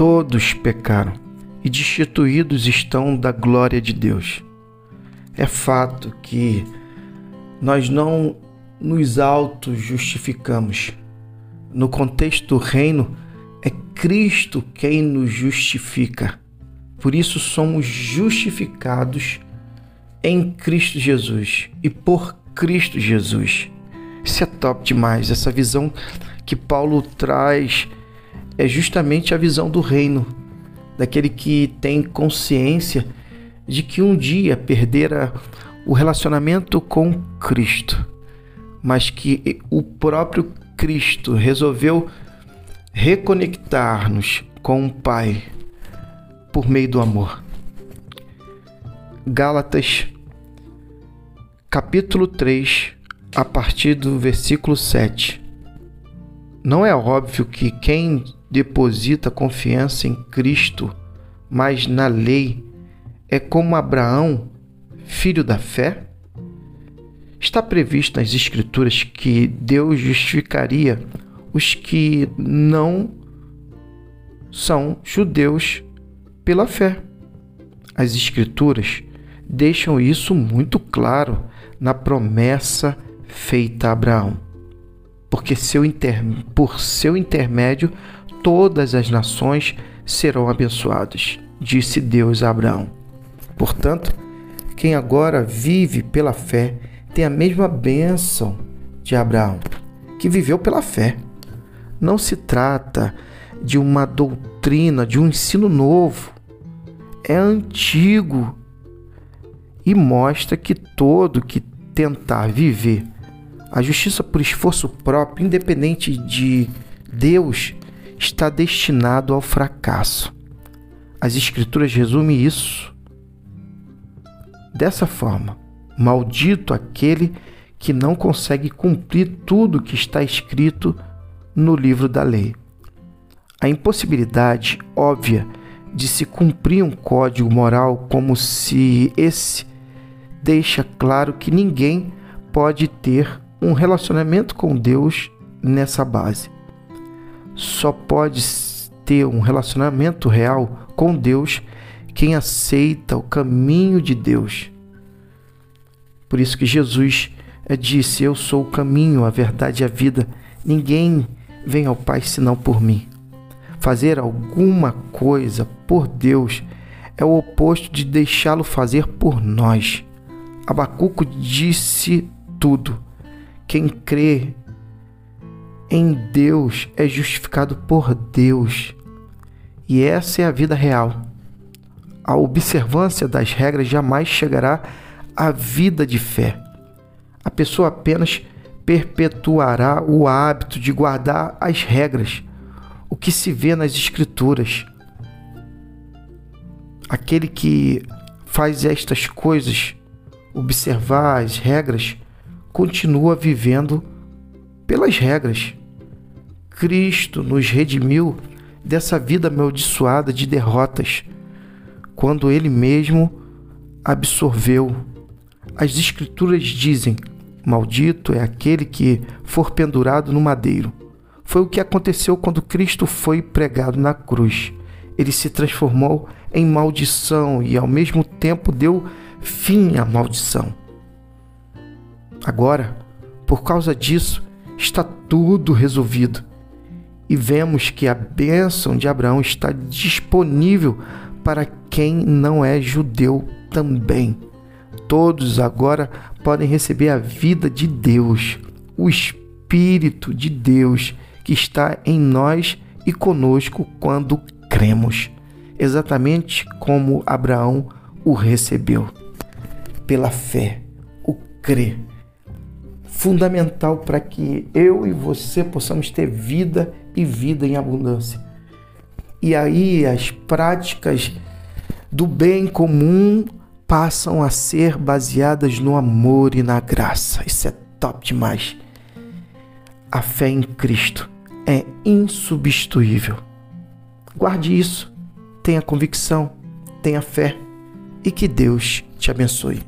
todos pecaram e destituídos estão da glória de Deus. É fato que nós não nos auto-justificamos. No contexto do reino, é Cristo quem nos justifica. Por isso somos justificados em Cristo Jesus e por Cristo Jesus. Isso é top demais. Essa visão que Paulo traz é justamente a visão do reino, daquele que tem consciência de que um dia perdera o relacionamento com Cristo, mas que o próprio Cristo resolveu reconectar-nos com o Pai por meio do amor. Gálatas, capítulo 3, a partir do versículo 7. Não é óbvio que quem deposita confiança em Cristo, mas na lei, é como Abraão, filho da fé? Está previsto nas Escrituras que Deus justificaria os que não são judeus pela fé. As Escrituras deixam isso muito claro na promessa feita a Abraão. Porque seu por seu intermédio todas as nações serão abençoadas, disse Deus a Abraão. Portanto, quem agora vive pela fé tem a mesma bênção de Abraão, que viveu pela fé. Não se trata de uma doutrina, de um ensino novo. É antigo e mostra que todo que tentar viver a justiça por esforço próprio, independente de Deus, está destinado ao fracasso. As Escrituras resumem isso dessa forma: Maldito aquele que não consegue cumprir tudo que está escrito no livro da lei. A impossibilidade óbvia de se cumprir um código moral como se esse deixa claro que ninguém pode ter um relacionamento com Deus nessa base. Só pode ter um relacionamento real com Deus quem aceita o caminho de Deus. Por isso que Jesus eh, disse: Eu sou o caminho, a verdade e a vida. Ninguém vem ao Pai senão por mim. Fazer alguma coisa por Deus é o oposto de deixá-lo fazer por nós. Abacuco disse tudo. Quem crê em Deus é justificado por Deus. E essa é a vida real. A observância das regras jamais chegará à vida de fé. A pessoa apenas perpetuará o hábito de guardar as regras, o que se vê nas Escrituras. Aquele que faz estas coisas, observar as regras, continua vivendo pelas regras. Cristo nos redimiu dessa vida amaldiçoada de derrotas, quando ele mesmo absorveu. As Escrituras dizem: Maldito é aquele que for pendurado no madeiro. Foi o que aconteceu quando Cristo foi pregado na cruz. Ele se transformou em maldição e, ao mesmo tempo, deu fim à maldição. Agora, por causa disso, está tudo resolvido. E vemos que a bênção de Abraão está disponível para quem não é judeu também. Todos agora podem receber a vida de Deus, o Espírito de Deus que está em nós e conosco quando cremos, exatamente como Abraão o recebeu. Pela fé, o crer fundamental para que eu e você possamos ter vida e vida em abundância. E aí as práticas do bem comum passam a ser baseadas no amor e na graça. Isso é top demais. A fé em Cristo é insubstituível. Guarde isso, tenha convicção, tenha fé e que Deus te abençoe.